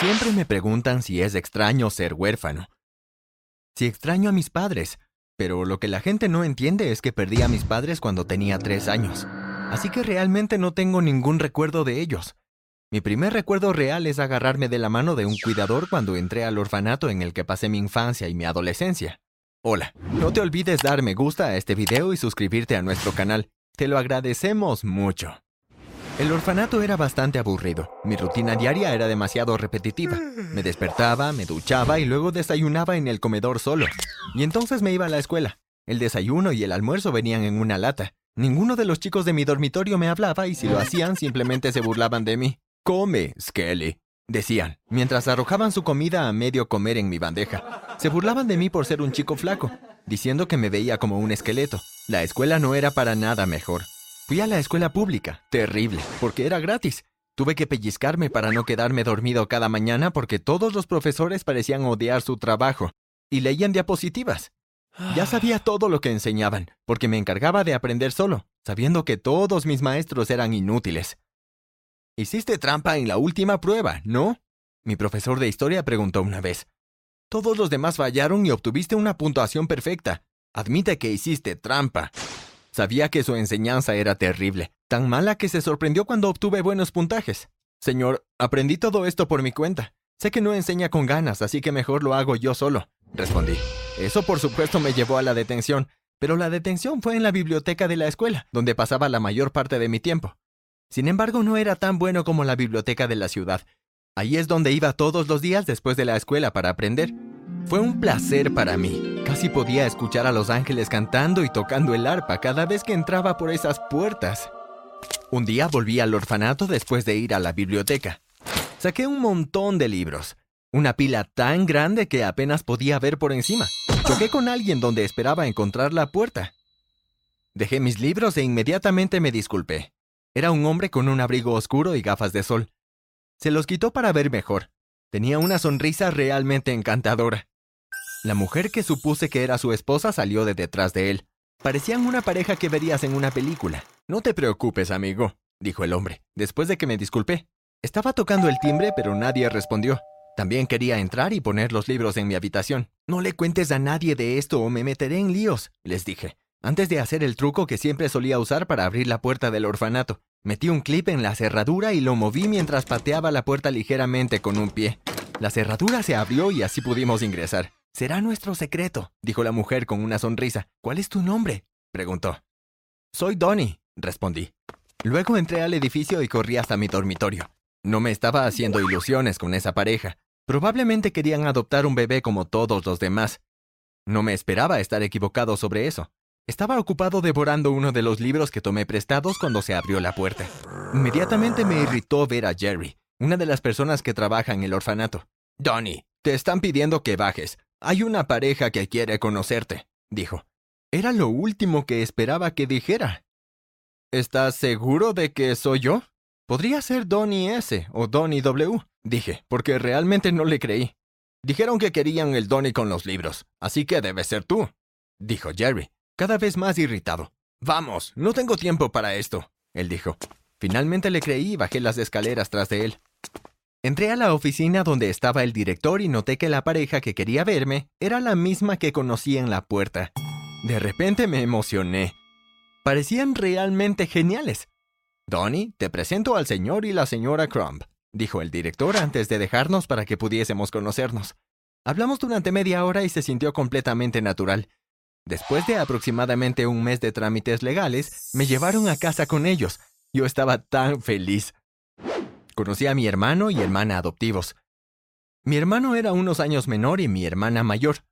Siempre me preguntan si es extraño ser huérfano. Si extraño a mis padres, pero lo que la gente no entiende es que perdí a mis padres cuando tenía tres años. Así que realmente no tengo ningún recuerdo de ellos. Mi primer recuerdo real es agarrarme de la mano de un cuidador cuando entré al orfanato en el que pasé mi infancia y mi adolescencia. Hola, no te olvides dar me gusta a este video y suscribirte a nuestro canal. Te lo agradecemos mucho. El orfanato era bastante aburrido. Mi rutina diaria era demasiado repetitiva. Me despertaba, me duchaba y luego desayunaba en el comedor solo. Y entonces me iba a la escuela. El desayuno y el almuerzo venían en una lata. Ninguno de los chicos de mi dormitorio me hablaba y si lo hacían simplemente se burlaban de mí. Come, Skelly, decían, mientras arrojaban su comida a medio comer en mi bandeja. Se burlaban de mí por ser un chico flaco, diciendo que me veía como un esqueleto. La escuela no era para nada mejor. Fui a la escuela pública, terrible, porque era gratis. Tuve que pellizcarme para no quedarme dormido cada mañana porque todos los profesores parecían odiar su trabajo y leían diapositivas. Ya sabía todo lo que enseñaban, porque me encargaba de aprender solo, sabiendo que todos mis maestros eran inútiles. Hiciste trampa en la última prueba, ¿no? Mi profesor de historia preguntó una vez. Todos los demás fallaron y obtuviste una puntuación perfecta. Admite que hiciste trampa. Sabía que su enseñanza era terrible, tan mala que se sorprendió cuando obtuve buenos puntajes. Señor, aprendí todo esto por mi cuenta. Sé que no enseña con ganas, así que mejor lo hago yo solo, respondí. Eso por supuesto me llevó a la detención, pero la detención fue en la biblioteca de la escuela, donde pasaba la mayor parte de mi tiempo. Sin embargo, no era tan bueno como la biblioteca de la ciudad. Ahí es donde iba todos los días después de la escuela para aprender. Fue un placer para mí. Casi podía escuchar a los ángeles cantando y tocando el arpa cada vez que entraba por esas puertas. Un día volví al orfanato después de ir a la biblioteca. Saqué un montón de libros, una pila tan grande que apenas podía ver por encima. Choqué con alguien donde esperaba encontrar la puerta. Dejé mis libros e inmediatamente me disculpé. Era un hombre con un abrigo oscuro y gafas de sol. Se los quitó para ver mejor. Tenía una sonrisa realmente encantadora. La mujer que supuse que era su esposa salió de detrás de él. Parecían una pareja que verías en una película. No te preocupes, amigo, dijo el hombre, después de que me disculpé. Estaba tocando el timbre, pero nadie respondió. También quería entrar y poner los libros en mi habitación. No le cuentes a nadie de esto o me meteré en líos, les dije. Antes de hacer el truco que siempre solía usar para abrir la puerta del orfanato, metí un clip en la cerradura y lo moví mientras pateaba la puerta ligeramente con un pie. La cerradura se abrió y así pudimos ingresar. Será nuestro secreto, dijo la mujer con una sonrisa. ¿Cuál es tu nombre? preguntó. Soy Donnie, respondí. Luego entré al edificio y corrí hasta mi dormitorio. No me estaba haciendo ilusiones con esa pareja. Probablemente querían adoptar un bebé como todos los demás. No me esperaba estar equivocado sobre eso. Estaba ocupado devorando uno de los libros que tomé prestados cuando se abrió la puerta. Inmediatamente me irritó ver a Jerry, una de las personas que trabaja en el orfanato. Donnie, te están pidiendo que bajes. Hay una pareja que quiere conocerte, dijo. Era lo último que esperaba que dijera. ¿Estás seguro de que soy yo? Podría ser Donnie S o Donnie W, dije, porque realmente no le creí. Dijeron que querían el Donnie con los libros, así que debe ser tú, dijo Jerry, cada vez más irritado. Vamos, no tengo tiempo para esto, él dijo. Finalmente le creí y bajé las escaleras tras de él. Entré a la oficina donde estaba el director y noté que la pareja que quería verme era la misma que conocí en la puerta. De repente me emocioné. Parecían realmente geniales. Donnie, te presento al señor y la señora Crumb, dijo el director antes de dejarnos para que pudiésemos conocernos. Hablamos durante media hora y se sintió completamente natural. Después de aproximadamente un mes de trámites legales, me llevaron a casa con ellos. Yo estaba tan feliz. Conocí a mi hermano y hermana adoptivos. Mi hermano era unos años menor y mi hermana mayor.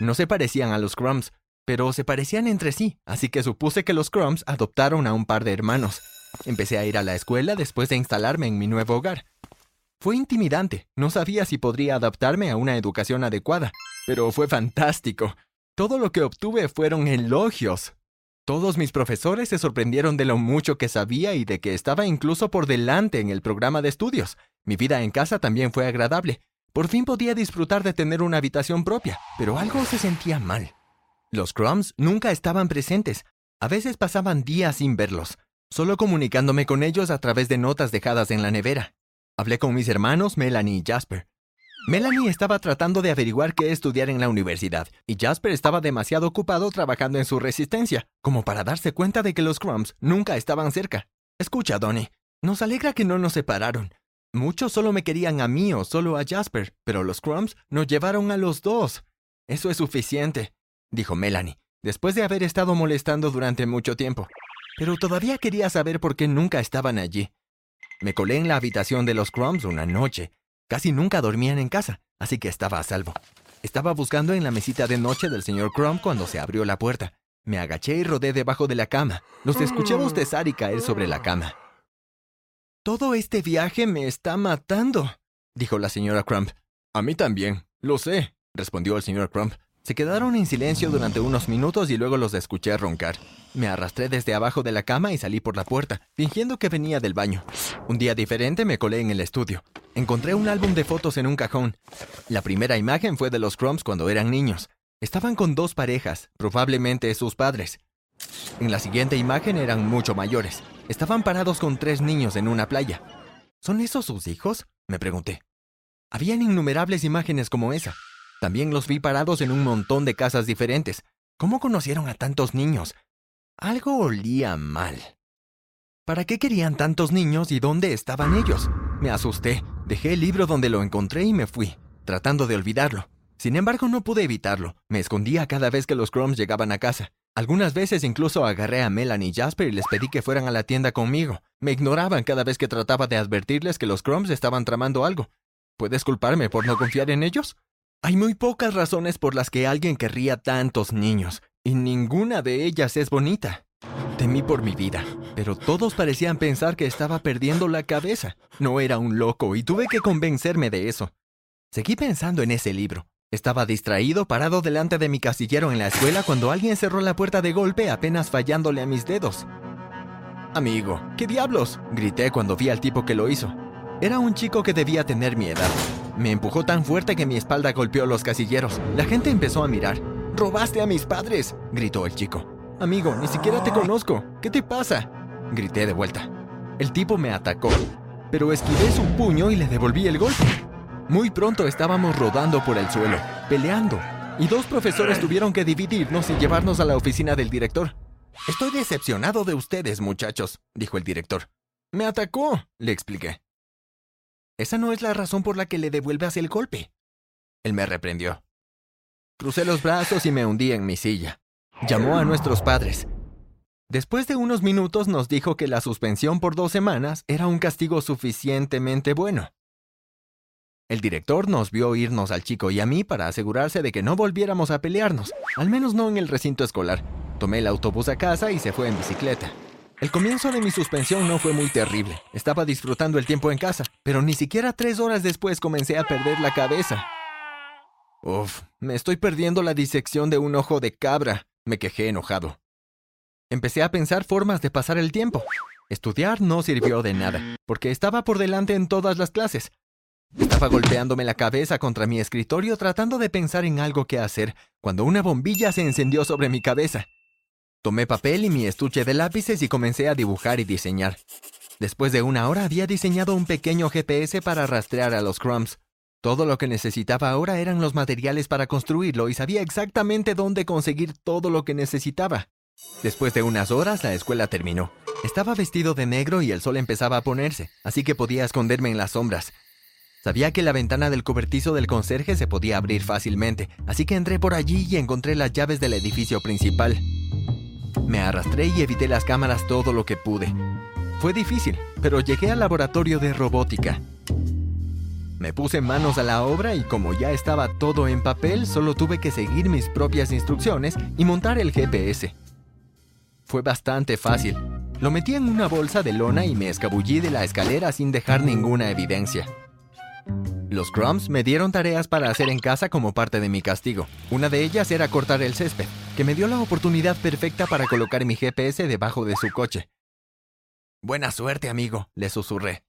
No se parecían a los Crumbs, pero se parecían entre sí, así que supuse que los Crumbs adoptaron a un par de hermanos. Empecé a ir a la escuela después de instalarme en mi nuevo hogar. Fue intimidante, no sabía si podría adaptarme a una educación adecuada, pero fue fantástico. Todo lo que obtuve fueron elogios. Todos mis profesores se sorprendieron de lo mucho que sabía y de que estaba incluso por delante en el programa de estudios. Mi vida en casa también fue agradable. Por fin podía disfrutar de tener una habitación propia, pero algo se sentía mal. Los Crumbs nunca estaban presentes. A veces pasaban días sin verlos, solo comunicándome con ellos a través de notas dejadas en la nevera. Hablé con mis hermanos Melanie y Jasper. Melanie estaba tratando de averiguar qué estudiar en la universidad, y Jasper estaba demasiado ocupado trabajando en su resistencia, como para darse cuenta de que los Crumbs nunca estaban cerca. Escucha, Donnie, nos alegra que no nos separaron. Muchos solo me querían a mí o solo a Jasper, pero los Crumbs nos llevaron a los dos. Eso es suficiente, dijo Melanie, después de haber estado molestando durante mucho tiempo. Pero todavía quería saber por qué nunca estaban allí. Me colé en la habitación de los Crumbs una noche, Casi nunca dormían en casa, así que estaba a salvo. Estaba buscando en la mesita de noche del señor Crumb cuando se abrió la puerta. Me agaché y rodé debajo de la cama. Los escuché bostezar y caer sobre la cama. Todo este viaje me está matando, dijo la señora Crumb. A mí también, lo sé, respondió el señor Crumb. Se quedaron en silencio durante unos minutos y luego los escuché roncar. Me arrastré desde abajo de la cama y salí por la puerta, fingiendo que venía del baño. Un día diferente me colé en el estudio. Encontré un álbum de fotos en un cajón. La primera imagen fue de los Crumbs cuando eran niños. Estaban con dos parejas, probablemente sus padres. En la siguiente imagen eran mucho mayores. Estaban parados con tres niños en una playa. ¿Son esos sus hijos? me pregunté. Habían innumerables imágenes como esa. También los vi parados en un montón de casas diferentes. ¿Cómo conocieron a tantos niños? Algo olía mal. ¿Para qué querían tantos niños y dónde estaban ellos? Me asusté, dejé el libro donde lo encontré y me fui, tratando de olvidarlo. Sin embargo, no pude evitarlo. Me escondía cada vez que los Crumbs llegaban a casa. Algunas veces incluso agarré a Melanie y Jasper y les pedí que fueran a la tienda conmigo. Me ignoraban cada vez que trataba de advertirles que los Crumbs estaban tramando algo. ¿Puedes culparme por no confiar en ellos? Hay muy pocas razones por las que alguien querría tantos niños, y ninguna de ellas es bonita. Temí por mi vida, pero todos parecían pensar que estaba perdiendo la cabeza. No era un loco y tuve que convencerme de eso. Seguí pensando en ese libro. Estaba distraído parado delante de mi casillero en la escuela cuando alguien cerró la puerta de golpe apenas fallándole a mis dedos. Amigo, ¿qué diablos? grité cuando vi al tipo que lo hizo. Era un chico que debía tener mi edad. Me empujó tan fuerte que mi espalda golpeó los casilleros. La gente empezó a mirar. ¡Robaste a mis padres! gritó el chico. Amigo, ni siquiera te conozco. ¿Qué te pasa? Grité de vuelta. El tipo me atacó, pero esquivé su puño y le devolví el golpe. Muy pronto estábamos rodando por el suelo, peleando, y dos profesores tuvieron que dividirnos y llevarnos a la oficina del director. Estoy decepcionado de ustedes, muchachos, dijo el director. Me atacó, le expliqué. Esa no es la razón por la que le devuelvas el golpe. Él me reprendió. Crucé los brazos y me hundí en mi silla. Llamó a nuestros padres. Después de unos minutos nos dijo que la suspensión por dos semanas era un castigo suficientemente bueno. El director nos vio irnos al chico y a mí para asegurarse de que no volviéramos a pelearnos, al menos no en el recinto escolar. Tomé el autobús a casa y se fue en bicicleta. El comienzo de mi suspensión no fue muy terrible. Estaba disfrutando el tiempo en casa, pero ni siquiera tres horas después comencé a perder la cabeza. Uf, me estoy perdiendo la disección de un ojo de cabra, me quejé enojado. Empecé a pensar formas de pasar el tiempo. Estudiar no sirvió de nada, porque estaba por delante en todas las clases. Estaba golpeándome la cabeza contra mi escritorio tratando de pensar en algo que hacer, cuando una bombilla se encendió sobre mi cabeza. Tomé papel y mi estuche de lápices y comencé a dibujar y diseñar. Después de una hora había diseñado un pequeño GPS para rastrear a los crumbs. Todo lo que necesitaba ahora eran los materiales para construirlo y sabía exactamente dónde conseguir todo lo que necesitaba. Después de unas horas la escuela terminó. Estaba vestido de negro y el sol empezaba a ponerse, así que podía esconderme en las sombras. Sabía que la ventana del cobertizo del conserje se podía abrir fácilmente, así que entré por allí y encontré las llaves del edificio principal. Me arrastré y evité las cámaras todo lo que pude. Fue difícil, pero llegué al laboratorio de robótica. Me puse manos a la obra y como ya estaba todo en papel, solo tuve que seguir mis propias instrucciones y montar el GPS. Fue bastante fácil. Lo metí en una bolsa de lona y me escabullí de la escalera sin dejar ninguna evidencia. Los Crumbs me dieron tareas para hacer en casa como parte de mi castigo. Una de ellas era cortar el césped, que me dio la oportunidad perfecta para colocar mi GPS debajo de su coche. Buena suerte, amigo, le susurré.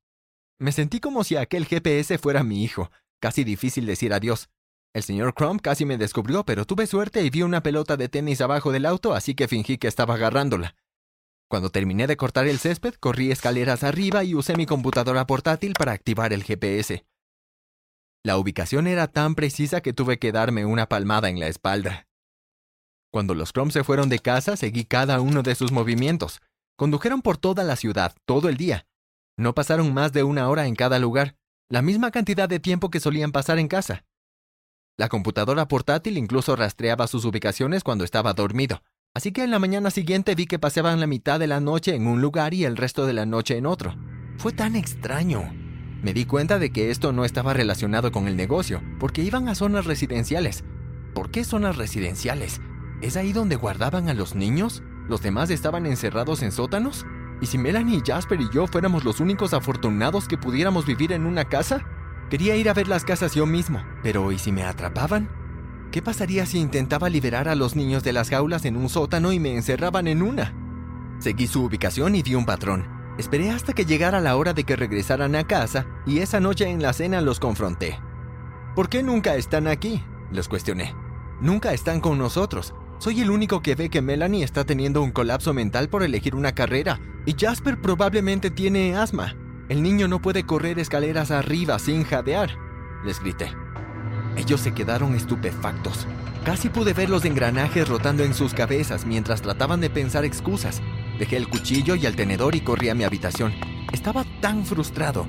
Me sentí como si aquel GPS fuera mi hijo. Casi difícil decir adiós. El señor Crumb casi me descubrió, pero tuve suerte y vi una pelota de tenis abajo del auto, así que fingí que estaba agarrándola. Cuando terminé de cortar el césped, corrí escaleras arriba y usé mi computadora portátil para activar el GPS. La ubicación era tan precisa que tuve que darme una palmada en la espalda. Cuando los Crumbs se fueron de casa, seguí cada uno de sus movimientos. Condujeron por toda la ciudad, todo el día. No pasaron más de una hora en cada lugar, la misma cantidad de tiempo que solían pasar en casa. La computadora portátil incluso rastreaba sus ubicaciones cuando estaba dormido, así que en la mañana siguiente vi que pasaban la mitad de la noche en un lugar y el resto de la noche en otro. Fue tan extraño. Me di cuenta de que esto no estaba relacionado con el negocio, porque iban a zonas residenciales. ¿Por qué zonas residenciales? ¿Es ahí donde guardaban a los niños? ¿Los demás estaban encerrados en sótanos? ¿Y si Melanie, Jasper y yo fuéramos los únicos afortunados que pudiéramos vivir en una casa? Quería ir a ver las casas yo mismo, pero ¿y si me atrapaban? ¿Qué pasaría si intentaba liberar a los niños de las jaulas en un sótano y me encerraban en una? Seguí su ubicación y vi un patrón. Esperé hasta que llegara la hora de que regresaran a casa y esa noche en la cena los confronté. ¿Por qué nunca están aquí? Les cuestioné. Nunca están con nosotros. Soy el único que ve que Melanie está teniendo un colapso mental por elegir una carrera, y Jasper probablemente tiene asma. El niño no puede correr escaleras arriba sin jadear, les grité. Ellos se quedaron estupefactos. Casi pude ver los engranajes rotando en sus cabezas mientras trataban de pensar excusas. Dejé el cuchillo y el tenedor y corrí a mi habitación. Estaba tan frustrado.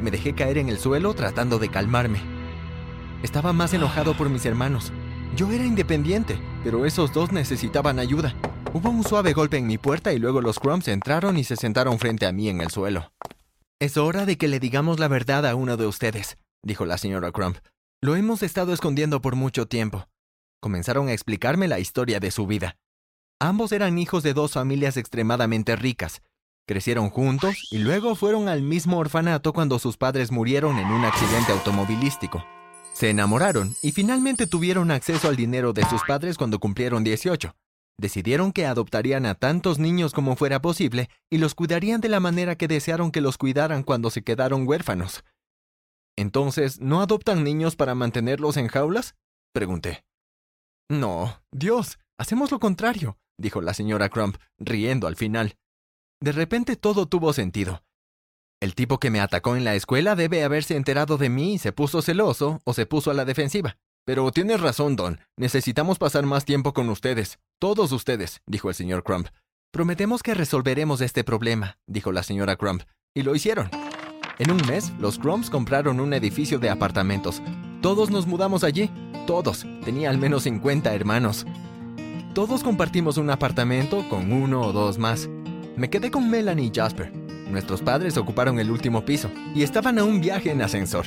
Me dejé caer en el suelo tratando de calmarme. Estaba más enojado por mis hermanos. Yo era independiente, pero esos dos necesitaban ayuda. Hubo un suave golpe en mi puerta y luego los Crumbs entraron y se sentaron frente a mí en el suelo. Es hora de que le digamos la verdad a uno de ustedes, dijo la señora Crumb. Lo hemos estado escondiendo por mucho tiempo. Comenzaron a explicarme la historia de su vida. Ambos eran hijos de dos familias extremadamente ricas. Crecieron juntos y luego fueron al mismo orfanato cuando sus padres murieron en un accidente automovilístico. Se enamoraron y finalmente tuvieron acceso al dinero de sus padres cuando cumplieron 18. Decidieron que adoptarían a tantos niños como fuera posible y los cuidarían de la manera que desearon que los cuidaran cuando se quedaron huérfanos. Entonces, ¿no adoptan niños para mantenerlos en jaulas? Pregunté. No, Dios, hacemos lo contrario, dijo la señora Crump, riendo al final. De repente todo tuvo sentido. El tipo que me atacó en la escuela debe haberse enterado de mí y se puso celoso o se puso a la defensiva. Pero tienes razón, Don. Necesitamos pasar más tiempo con ustedes. Todos ustedes, dijo el señor Crump. Prometemos que resolveremos este problema, dijo la señora Crump. Y lo hicieron. En un mes, los Crumps compraron un edificio de apartamentos. Todos nos mudamos allí. Todos. Tenía al menos 50 hermanos. Todos compartimos un apartamento con uno o dos más. Me quedé con Melanie y Jasper. Nuestros padres ocuparon el último piso y estaban a un viaje en ascensor.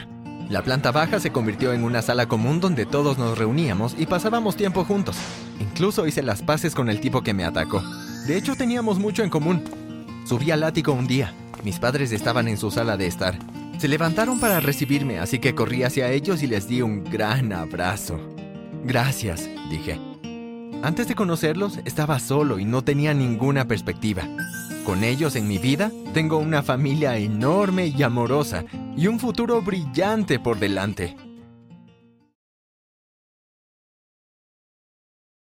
La planta baja se convirtió en una sala común donde todos nos reuníamos y pasábamos tiempo juntos. Incluso hice las paces con el tipo que me atacó. De hecho, teníamos mucho en común. Subí al ático un día. Mis padres estaban en su sala de estar. Se levantaron para recibirme, así que corrí hacia ellos y les di un gran abrazo. Gracias, dije. Antes de conocerlos, estaba solo y no tenía ninguna perspectiva. Con ellos en mi vida, tengo una familia enorme y amorosa y un futuro brillante por delante.